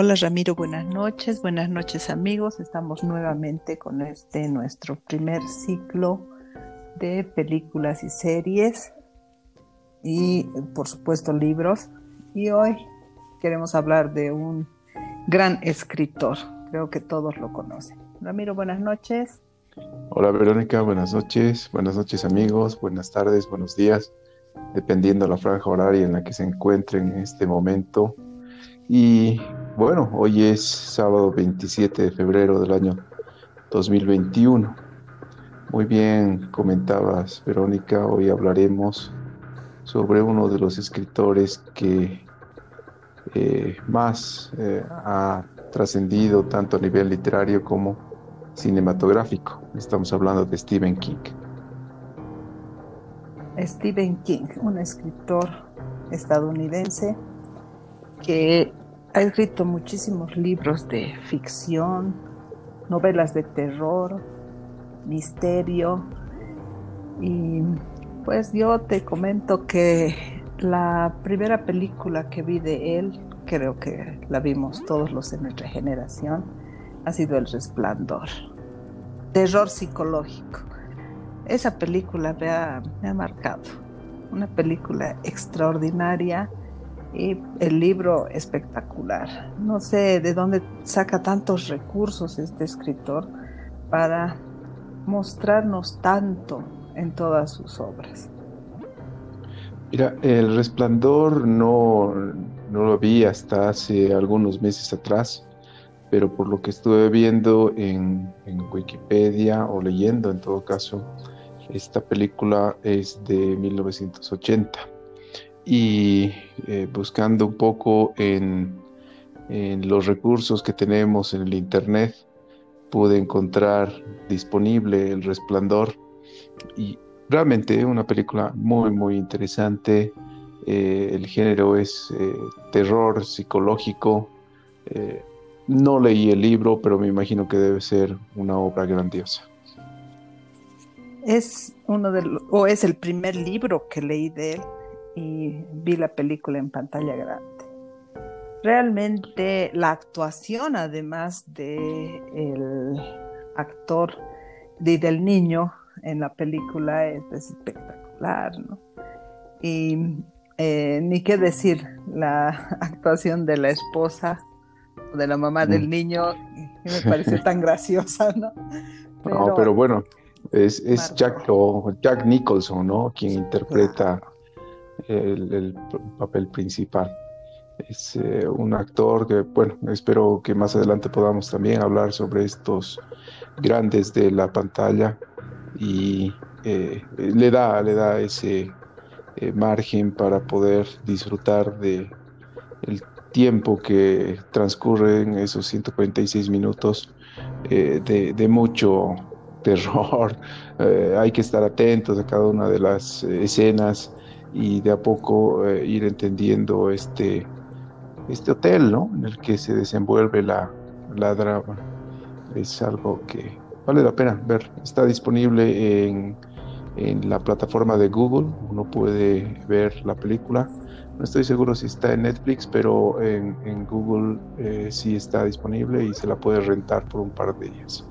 Hola Ramiro, buenas noches, buenas noches amigos. Estamos nuevamente con este nuestro primer ciclo de películas y series y por supuesto libros. Y hoy queremos hablar de un gran escritor, creo que todos lo conocen. Ramiro, buenas noches. Hola Verónica, buenas noches, buenas noches amigos, buenas tardes, buenos días, dependiendo de la franja horaria en la que se encuentren en este momento. Y bueno, hoy es sábado 27 de febrero del año 2021. Muy bien, comentabas Verónica, hoy hablaremos sobre uno de los escritores que eh, más eh, ha trascendido tanto a nivel literario como cinematográfico. Estamos hablando de Stephen King. Stephen King, un escritor estadounidense que ha escrito muchísimos libros de ficción, novelas de terror, misterio y pues yo te comento que la primera película que vi de él, creo que la vimos todos los en nuestra generación, ha sido El Resplandor. Terror psicológico. Esa película me ha, me ha marcado. Una película extraordinaria y el libro espectacular. No sé de dónde saca tantos recursos este escritor para mostrarnos tanto en todas sus obras. Mira, El Resplandor no, no lo vi hasta hace algunos meses atrás, pero por lo que estuve viendo en, en Wikipedia o leyendo en todo caso, esta película es de 1980 y eh, buscando un poco en, los recursos que tenemos en el Internet, pude encontrar disponible El Resplandor y realmente una película muy, muy interesante. Eh, el género es eh, terror psicológico. no leí el libro, pero me imagino que debe ser una obra grandiosa. Es uno de o es el primer libro que leí de él y vi la película en pantalla grande. Realmente la actuación, además de el actor y del niño en la película es, espectacular, ¿no? Y eh, ni qué decir, la actuación de la esposa, de la mamá del mm. niño, me pareció tan graciosa, ¿no? Pero, no, pero bueno, es, es Jack, Jack Nicholson, ¿no? Quien interpreta el, papel principal. Es eh, un actor que, bueno, espero que más adelante podamos también hablar sobre estos grandes de la pantalla y eh, le da, le da ese eh, margen para poder disfrutar de el tiempo que transcurre en esos 146 minutos de, de, mucho terror. hay que estar atentos a cada una de las escenas y de a poco eh, ir entendiendo este, este hotel, ¿no? En el que se desenvuelve la, la drama. Es algo que vale la pena ver. Está disponible en, en la plataforma de Google. Uno puede ver la película. No estoy seguro si está en Netflix, pero en, en Google eh, sí está disponible y se la puede rentar por un par de días.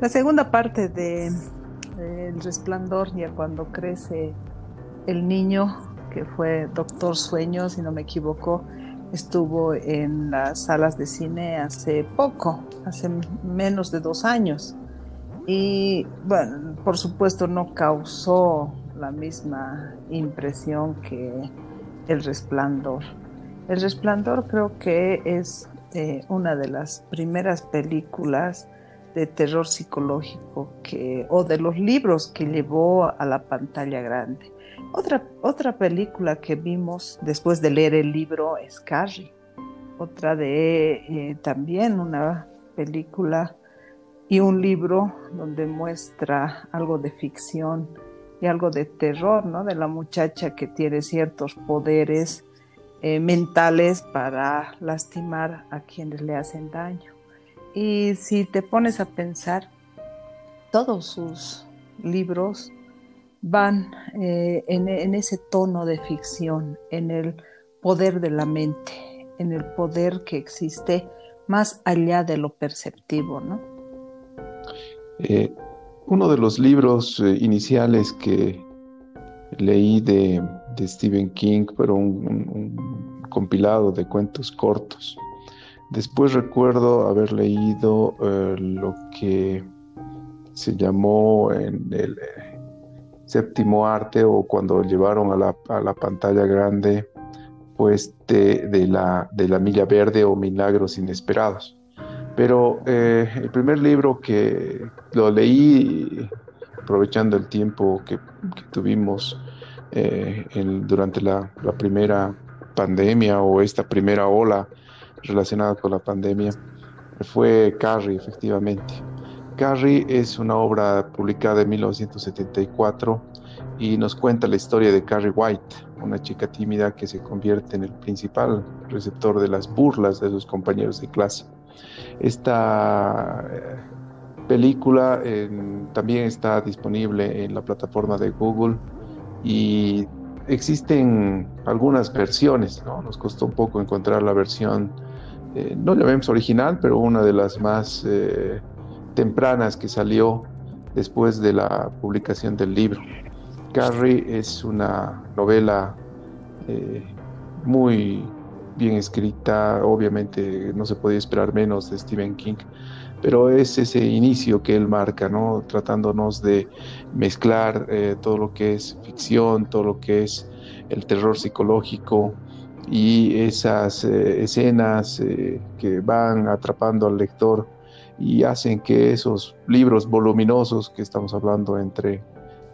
La segunda parte de El Resplandor, ya cuando crece el niño que fue Doctor Sueño, si no me equivoco, estuvo en las salas de cine hace poco, hace menos de dos años. Y bueno, por supuesto no causó la misma impresión que El Resplandor. El Resplandor creo que es eh, una de las primeras películas de terror psicológico que, o de los libros que llevó a la pantalla grande. Otra, otra película que vimos después de leer el libro es Carrie. Otra de eh, también una película y un libro donde muestra algo de ficción y algo de terror, ¿no? De la muchacha que tiene ciertos poderes eh, mentales para lastimar a quienes le hacen daño. Y si te pones a pensar, todos sus libros van eh, en, ese tono de ficción, en el poder de la mente, en el poder que existe más allá de lo perceptivo, ¿no? Eh, uno de los libros eh, iniciales que leí de, Stephen King, pero un, compilado de cuentos cortos. Después recuerdo haber leído lo que se llamó en el séptimo arte o cuando llevaron a la, la pantalla grande pues de, la, la milla verde o milagros inesperados. Pero eh, el primer libro que lo leí aprovechando el tiempo que, tuvimos eh, durante la, primera pandemia o esta primera ola relacionada con la pandemia fue Carrie, efectivamente. Carrie es una obra publicada en 1974 y nos cuenta la historia de Carrie White, una chica tímida que se convierte en el principal receptor de las burlas de sus compañeros de clase. Esta eh, película también está disponible en la plataforma de Google y existen algunas versiones, nos costó un poco encontrar la versión, eh, no la vemos original, pero una de las más eh, tempranas que salió después de la publicación del libro. Carrie es una novela eh, muy bien escrita, obviamente no se podía esperar menos de Stephen King, pero es ese inicio que él marca, ¿no? Tratándonos de mezclar eh, todo lo que es ficción, todo lo que es el terror psicológico y esas eh, escenas que van atrapando al lector y hacen que esos libros voluminosos que estamos hablando entre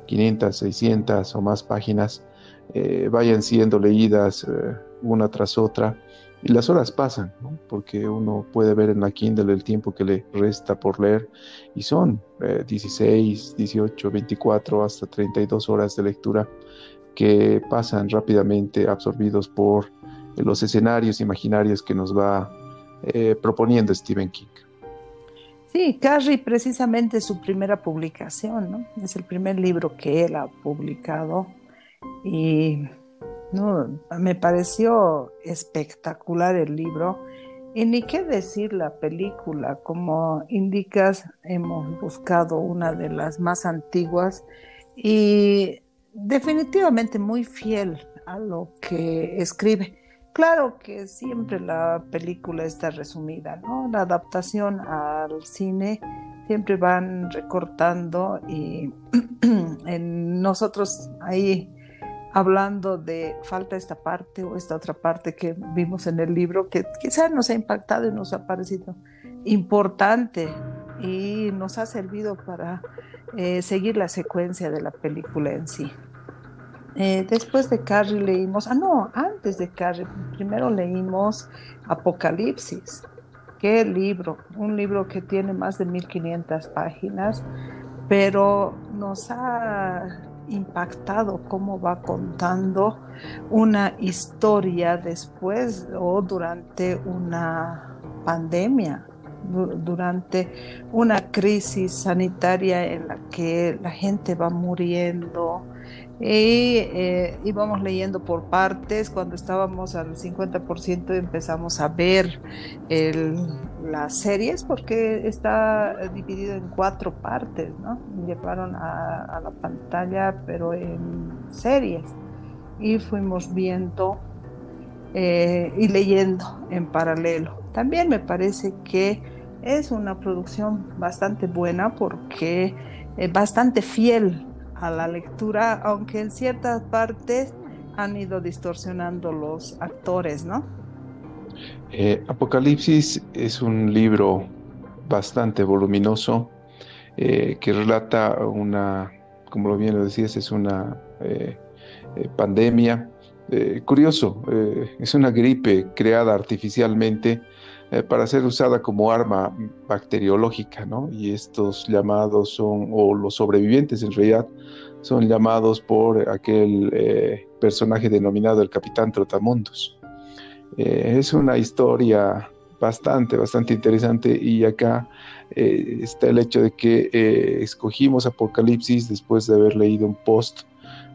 500, 600 o más páginas eh, vayan siendo leídas eh, una tras otra y las horas pasan, porque uno puede ver en la Kindle el tiempo que le resta por leer y son 16, 18, 24 hasta 32 horas de lectura que pasan rápidamente absorbidos por los escenarios imaginarios que nos va eh, proponiendo Stephen King. Sí, Carrie precisamente su primera publicación, ¿no? Es el primer libro que él ha publicado y no, me pareció espectacular el libro. Y ni qué decir la película, como indicas, hemos buscado una de las más antiguas y definitivamente muy fiel a lo que escribe. Claro que siempre la película está resumida, ¿no? La adaptación al cine siempre van recortando y en nosotros ahí hablando de falta esta parte o esta otra parte que vimos en el libro que quizás nos ha impactado y nos ha parecido importante y nos ha servido para eh, seguir la secuencia de la película en sí. Eh, después de Carrie leímos, ah no, antes de Carrie, primero leímos Apocalipsis. Qué libro, un libro que tiene más de 1500 páginas, pero nos ha impactado cómo va contando una historia después o durante una pandemia, durante una crisis sanitaria en la que la gente va muriendo, y eh, íbamos leyendo por partes. Cuando estábamos al 50% empezamos a ver las series porque está dividido en cuatro partes, ¿no? Llevaron a, la pantalla, pero en series. Y fuimos viendo eh, y leyendo en paralelo. También me parece que es una producción bastante buena porque es bastante fiel a la lectura, aunque en ciertas partes han ido distorsionando los actores, ¿no? Eh, Apocalipsis es un libro bastante voluminoso eh, que relata una, como lo bien lo decías, es una eh, pandemia. curioso, es una gripe creada artificialmente eh, para ser usada como arma bacteriológica, ¿no? Y estos llamados son, o los sobrevivientes en realidad, son llamados por aquel eh, personaje denominado el Capitán Trotamundos. Eh, es una historia bastante, bastante interesante y acá está el hecho de que escogimos Apocalipsis después de haber leído un post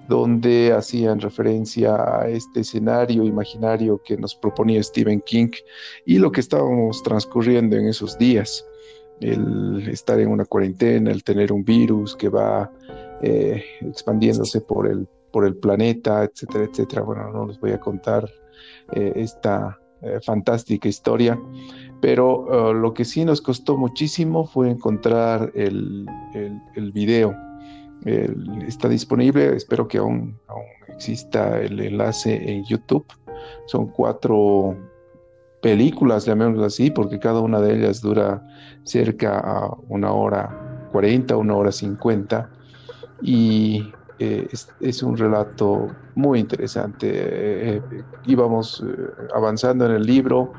donde hacían referencia a este escenario imaginario que nos proponía Stephen King y lo que estábamos transcurriendo en esos días. El estar en una cuarentena, el tener un virus que va eh, expandiéndose por el, por el planeta, etcétera, etcétera. Bueno, no les voy a contar eh, esta eh, fantástica historia, pero lo que sí nos costó muchísimo fue encontrar el, el video está disponible, espero que aún, exista el enlace en YouTube. Son cuatro películas, llamémoslo así, porque cada una de ellas dura cerca a una hora 40, una hora 50. Y eh, es, un relato muy interesante. Eh, eh, íbamos avanzando en el libro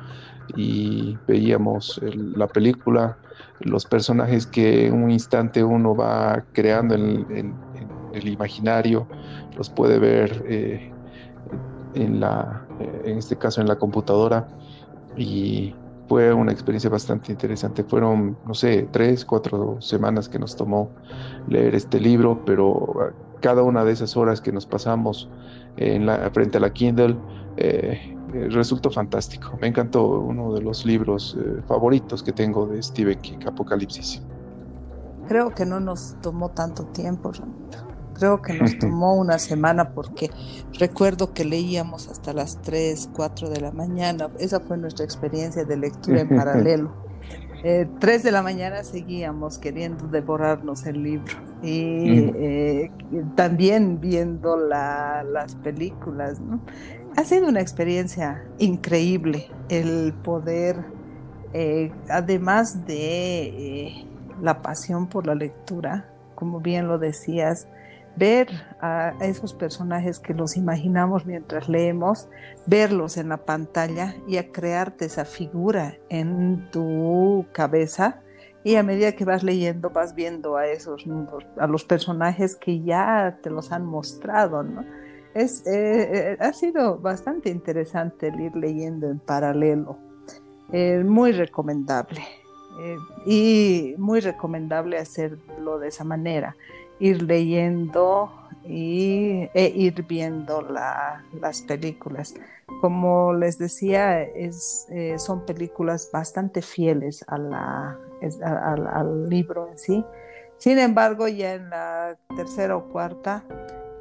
y veíamos la película los personajes que en un instante uno va creando en, el imaginario, los puede ver eh, en, la, en este caso en la computadora y fue una experiencia bastante interesante. Fueron, no sé, tres, cuatro semanas que nos tomó leer este libro, pero cada una de esas horas que nos pasamos en la, frente a la Kindle, eh, eh, resultó fantástico. Me encantó uno de los libros eh, favoritos que tengo de Stephen King, Apocalipsis. Creo que no nos tomó tanto tiempo, Creo que nos tomó una semana porque recuerdo que leíamos hasta las 3, 4 de la mañana. Esa fue nuestra experiencia de lectura en paralelo. Eh, 3 de la mañana seguíamos queriendo devorarnos el libro y eh, también viendo las películas. ¿no? Ha sido una experiencia increíble el poder, eh, además de eh, la pasión por la lectura, como bien lo decías, ver a esos personajes que los imaginamos mientras leemos, verlos en la pantalla y a crearte esa figura en tu cabeza. Y a medida que vas leyendo, vas viendo a esos, a los personajes que ya te los han mostrado, ¿no? Es, eh, eh, ha sido bastante interesante el ir leyendo en paralelo. Eh, muy recomendable. y muy recomendable hacerlo de esa manera. Ir leyendo y, e ir viendo las películas. Como les decía, es, son películas bastante fieles a la, al libro en sí. Sin embargo, ya en la tercera o cuarta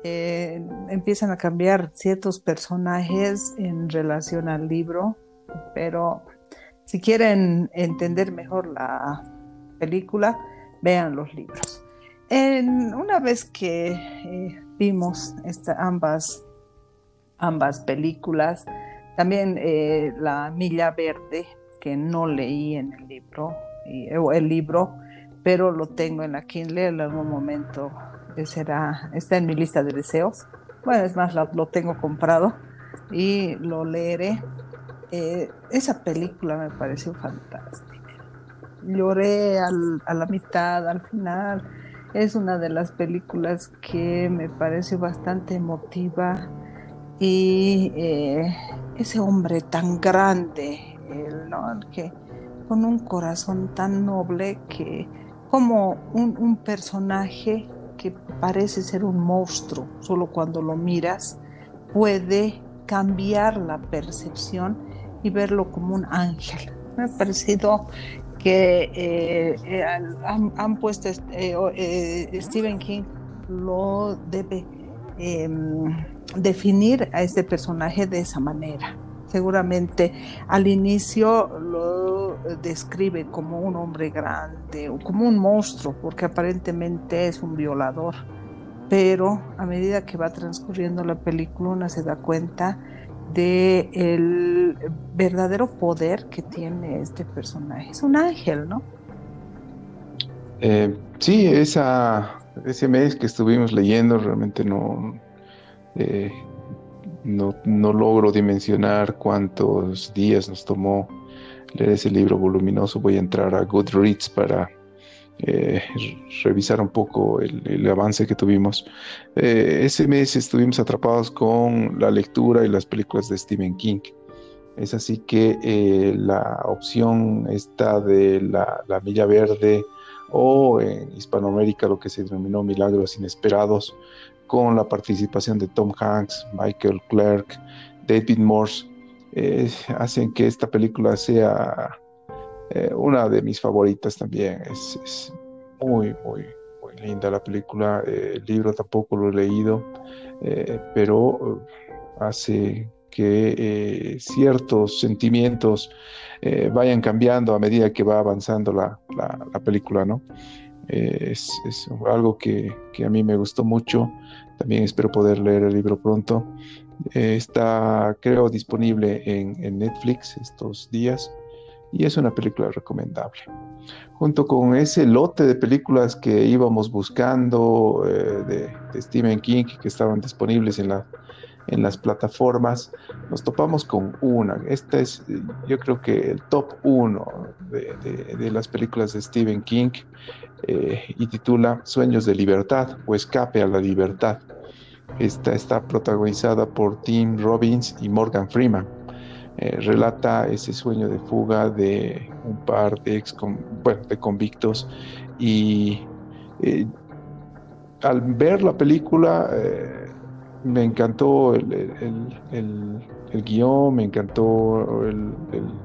eh, empiezan a cambiar ciertos personajes en relación al libro, pero si quieren entender mejor la película, vean los libros. una vez que eh, vimos ambas, ambas películas, también eh, La Milla Verde, que no leí en el libro, el libro, pero lo tengo en la Kindle en algún momento será, está en mi lista de deseos. Bueno, es más, lo, tengo comprado y lo leeré. Eh, esa película me pareció fantástica. Lloré a la mitad, al final. Es una de las películas que me pareció bastante emotiva y eh, ese hombre tan grande, que con un corazón tan noble que como un, un personaje que parece ser un monstruo, solo cuando lo miras puede cambiar la percepción y verlo como un ángel. Me ha parecido que eh, eh, han, puesto, eh, Stephen King lo debe em, definir a este personaje de esa manera. Seguramente al inicio lo describe como un hombre grande o como un monstruo, porque aparentemente es un violador. Pero a medida que va transcurriendo la película, uno se da cuenta de el verdadero poder que tiene este personaje. Es un ángel, ¿no? Eh, sí, esa, ese mes que estuvimos leyendo realmente no, eh, no, logro dimensionar cuántos días nos tomó leer ese libro voluminoso. Voy a entrar a Goodreads para eh, revisar un poco el, avance que tuvimos. Eh, ese mes estuvimos atrapados con la lectura y las películas de Stephen King. Es así que eh, la opción está de la, la, Milla Verde o en Hispanoamérica lo que se denominó Milagros Inesperados, con la participación de Tom Hanks, Michael Clark, David Morse, eh, hacen que esta película sea eh, una de mis favoritas también. Es, muy, muy, muy linda la película. Eh, el libro tampoco lo he leído, pero hace que ciertos sentimientos vayan cambiando a medida que va avanzando la, la, película, ¿no? Es, es, algo que, que, a mí me gustó mucho. También espero poder leer el libro pronto. Eh, está, creo, disponible en, Netflix estos días y es una película recomendable. Junto con ese lote de películas que íbamos buscando eh, de, Stephen King que estaban disponibles en, la, en las plataformas, nos topamos con una. Esta es, yo creo que el top uno de, las películas de Stephen King eh, y titula Sueños de Libertad o Escape a la Libertad. Esta está protagonizada por Tim Robbins y Morgan Freeman. Eh, relata ese sueño de fuga de un par de, ex bueno, de convictos y eh, al ver la película eh, me encantó el, el, guion, me encantó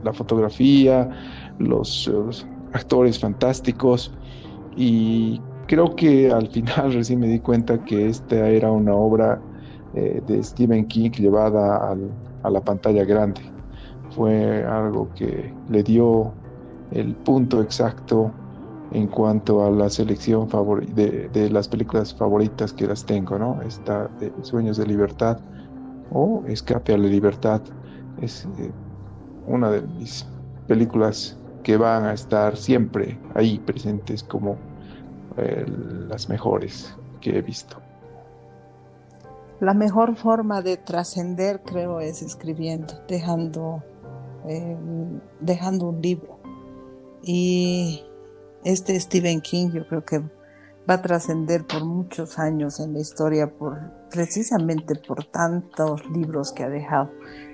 la fotografía, los actores fantásticos y creo que al final recién me di cuenta que esta era una obra eh, de Stephen King llevada a la pantalla grande. Fue algo que le dio el punto exacto en cuanto a la selección de, de, las películas favoritas que las tengo, ¿no? Esta de Sueños de Libertad o Escape a la Libertad es eh, una de mis películas que van a estar siempre ahí presentes como eh, las mejores que he visto. La mejor forma de trascender, creo, es escribiendo, dejando, eh, dejando un libro. Y este Stephen King, yo creo que va a trascender por muchos años en la historia, precisamente por tantos libros que ha dejado.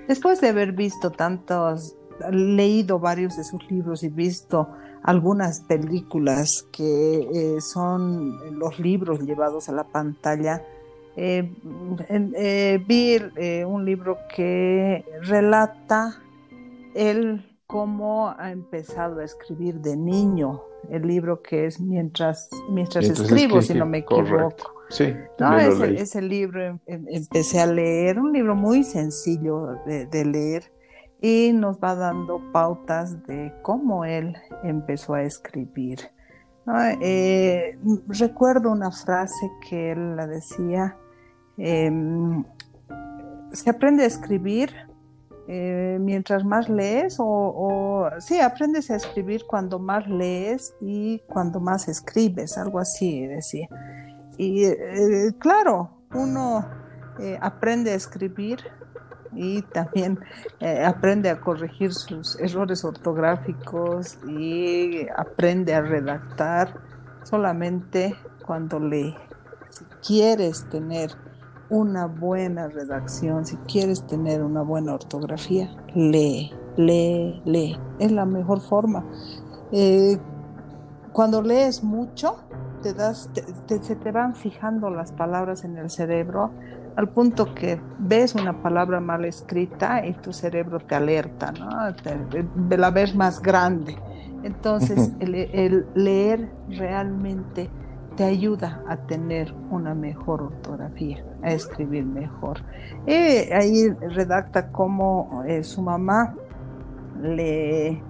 Después de haber visto tantos, leído varios de sus libros y visto algunas películas que eh, son los libros llevados a la pantalla. Eh, eh, vi un libro que relata él cómo ha empezado a escribir de niño, el libro que es Mientras, mientras, escribo, si no me equivoco. Sí, no, ese, ese, libro em, em, empecé a leer, un libro muy sencillo de leer y nos va dando pautas de cómo él empezó a escribir. Eh, recuerdo una frase que él la decía, em, se aprende a escribir eh, mientras más lees o, o, sí, aprendes a escribir cuando más lees y cuando más escribes, algo así decía. Y eh, claro, uno aprende a escribir y también eh, aprende a corregir sus errores ortográficos y aprende a redactar solamente cuando lee. Quieres tener una buena redacción, si quieres tener una buena ortografía, lee, lee, lee. Es la mejor forma. Eh, cuando lees mucho, te das, se te van fijando las palabras en el cerebro al punto que ves una palabra mal escrita y tu cerebro te alerta, ¿no? Te, la ves más grande. Entonces, el, leer realmente te ayuda a tener una mejor ortografía, a escribir mejor. Y ahí redacta cómo eh, su mamá le,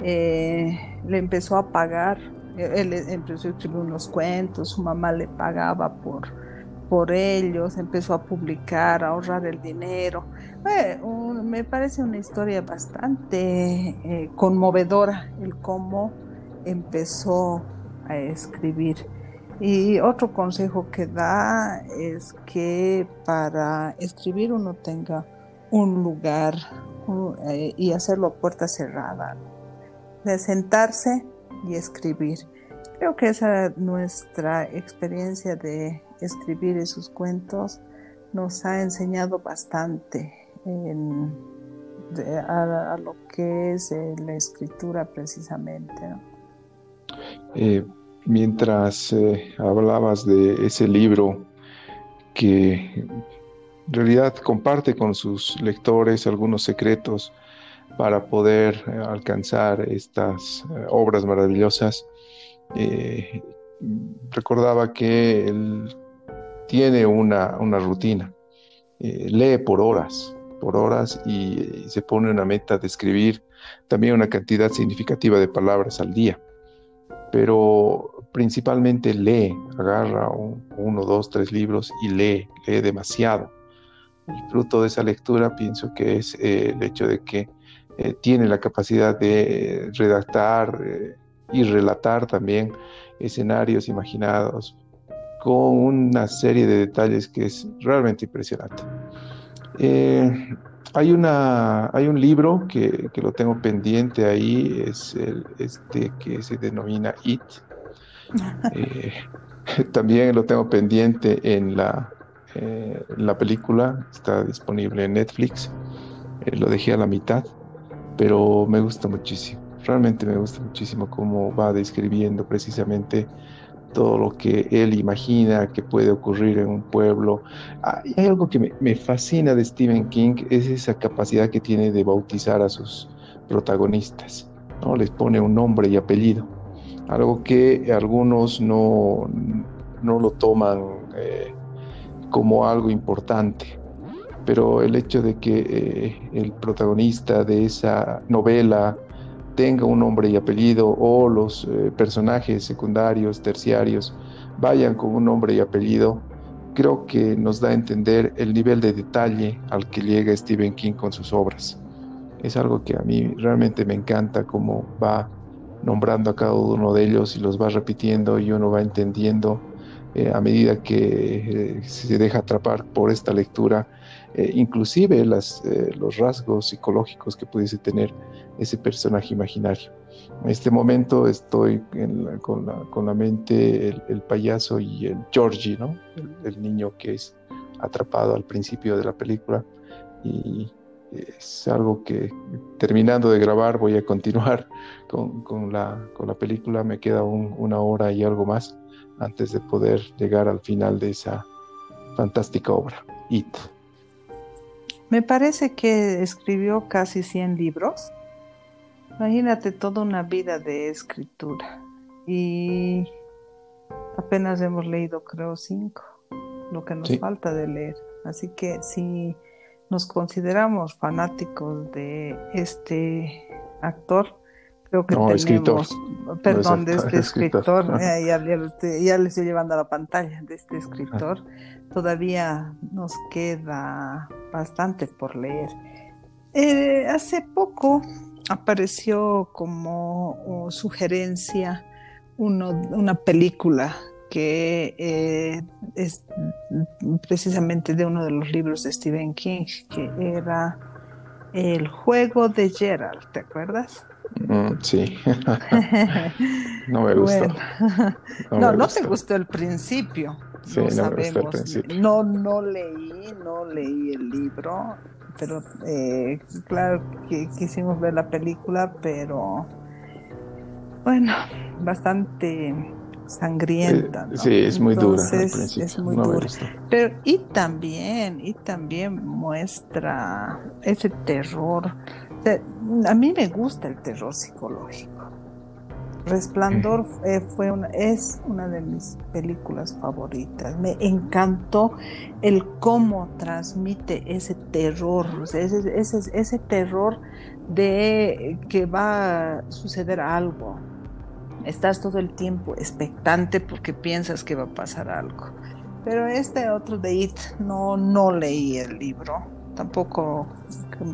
eh, le empezó a pagar, él empezó a escribir unos cuentos, su mamá le pagaba por por ellos, empezó a publicar, a ahorrar el dinero. Eh, me parece una historia bastante eh, conmovedora el cómo empezó a escribir. Y otro consejo que da es que para escribir uno tenga un lugar eh, y hacerlo a puerta cerrada, de sentarse y escribir. Creo que esa es nuestra experiencia de escribir esos cuentos nos ha enseñado bastante a, lo que es eh, la escritura precisamente. Eh, mientras eh, hablabas de ese libro que en realidad comparte con sus lectores algunos secretos para poder eh, alcanzar estas eh, obras maravillosas, recordaba que él tiene una, rutina, lee por horas, por horas y, se pone una meta de escribir también una cantidad significativa de palabras al día. Pero principalmente lee, agarra uno, dos, tres libros y lee, lee demasiado. El fruto de esa lectura pienso que es eh, el hecho de que eh, tiene la capacidad de redactar eh, y relatar también escenarios imaginados con una serie de detalles que es realmente impresionante. hay, una, hay un libro que, que, lo tengo pendiente ahí, es el, este que se denomina It, eh, también lo tengo pendiente en la, eh, la película, está disponible en Netflix. Eh, lo dejé a la mitad, pero me gusta muchísimo. Realmente me gusta muchísimo cómo va describiendo precisamente todo lo que él imagina que puede ocurrir en un pueblo. Ah, hay algo que me, me, fascina de Stephen King, es esa capacidad que tiene de bautizar a sus protagonistas, ¿no? Les pone un nombre y apellido algo que algunos no, no lo toman eh, como algo importante. Pero el hecho de que eh, el protagonista de esa novela tenga un nombre y apellido o los eh, personajes secundarios, terciarios, vayan con un nombre y apellido, creo que nos da a entender el nivel de detalle al que llega Stephen King con sus obras. Es algo que a mí realmente me encanta cómo va nombrando a cada uno de ellos y los va repitiendo y uno va entendiendo eh, a medida que eh, se deja atrapar por esta lectura, eh, inclusive las, los rasgos psicológicos que pudiese tener ese personaje imaginario. En este momento estoy con, la, mente el, payaso y el Georgie, ¿no? el, niño que es atrapado al principio de la película y es algo que terminando de grabar voy a continuar con, la, película. Me queda una hora y algo más antes de poder llegar al final de esa fantástica obra, It. Me parece que escribió casi 100 libros. Imagínate toda una vida de escritura. Y apenas hemos leído, creo, cinco, lo que nos falta de leer. Así que si nos consideramos fanáticos de este actor, creo que tenemos, escritor. perdón, de este escritor, ya, les estoy llevando a la pantalla, de este escritor, todavía nos queda bastante por leer. Eh, hace poco apareció como sugerencia una película que eh, es precisamente de uno de los libros de Stephen King, que era El juego de Gerald, ¿te acuerdas? Mm, sí. no me gustó. No, no, te gustó el principio. Sí, no, sabemos. principio. No, no leí, no leí el libro, pero eh, claro que quisimos ver la película, pero bueno, bastante sangrienta. Eh, sí, es muy dura. Es muy dura. Pero y también, y también muestra ese terror. a mí me gusta el terror psicológico. Resplandor eh, fue una, es una de mis películas favoritas. Me encantó el cómo transmite ese terror, ese, ese, ese terror de que va a suceder algo, estás todo el tiempo expectante porque piensas que va a pasar algo. Pero este otro de It no, no leí el libro, tampoco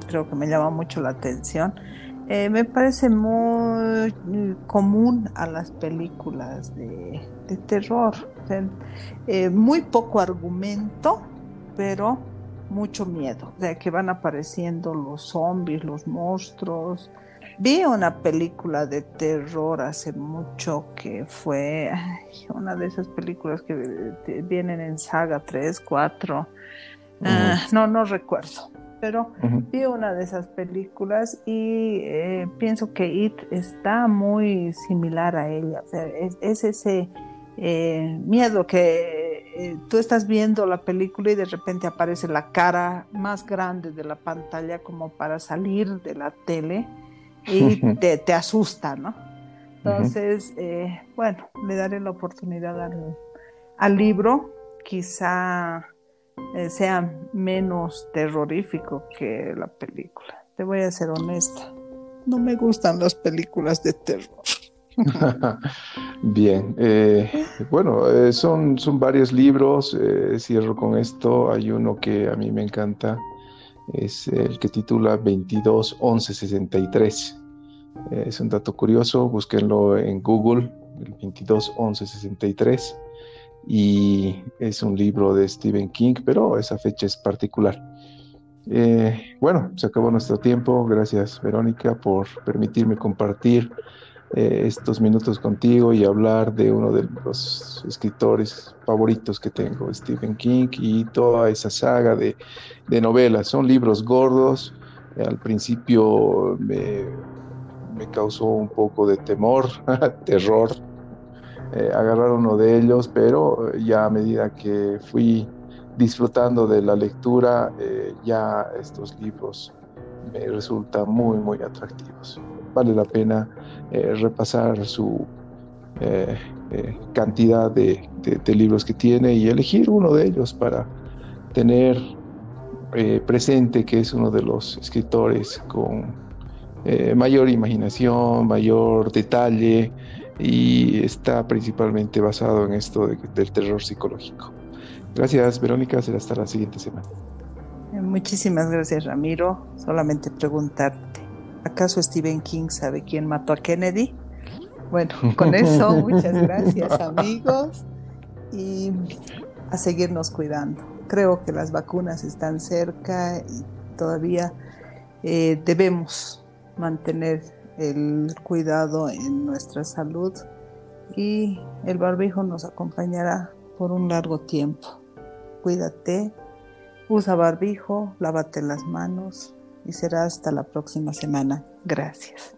creo que me llama mucho la atención. Eh, me parece muy común a las películas de, terror. Eh, muy poco argumento, pero mucho miedo. De que van apareciendo los zombies, los monstruos, Vi una película de terror hace mucho que fue una de esas películas que vienen en saga 3, 4. Ah, no, no recuerdo. pero vi una de esas películas y eh, pienso que It está muy similar a ella. O sea, es, ese eh, miedo que eh, tú estás viendo la película y de repente aparece la cara más grande de la pantalla como para salir de la tele y te, asusta, ¿no? Entonces, bueno, le daré la oportunidad al, al libro, quizá eh, sea menos terrorífico que la película. Te voy a ser honesta. No me gustan las películas de terror. Bien, eh, bueno, eh, son, son varios libros, cierro con esto, hay uno que a mí me encanta, es el que titula 22 11 63. es un dato curioso, búsquenlo en Google, el 22 11 63 y es un libro de Stephen King, pero esa fecha es particular. Eh, bueno, se acabó nuestro tiempo. Gracias, Verónica, por permitirme compartir eh, estos minutos contigo y hablar de uno de los escritores favoritos que tengo, Stephen King, y toda esa saga de, novelas. Son libros gordos. al principio me, me causó un poco de temor, terror, eh, agarrar uno de ellos, pero ya a medida que fui disfrutando de la lectura, eh, ya estos libros me resultan muy, muy atractivos. Vale la pena eh, repasar su cantidad de, libros que tiene y elegir uno de ellos para tener presente que es uno de los escritores con mayor imaginación, mayor detalle, y está principalmente basado en esto del terror psicológico. Gracias, Verónica. Será hasta la siguiente semana. Eh, muchísimas gracias, Ramiro. Solamente preguntarte, ¿acaso Stephen King sabe quién mató a Kennedy? Bueno, con eso, muchas gracias, amigos. Y a seguirnos cuidando. Creo que las vacunas están cerca y todavía eh, debemos mantener el cuidado en nuestra salud y el barbijo nos acompañará por un largo tiempo. Cuídate, usa barbijo, lávate las manos y será hasta la próxima semana. Gracias.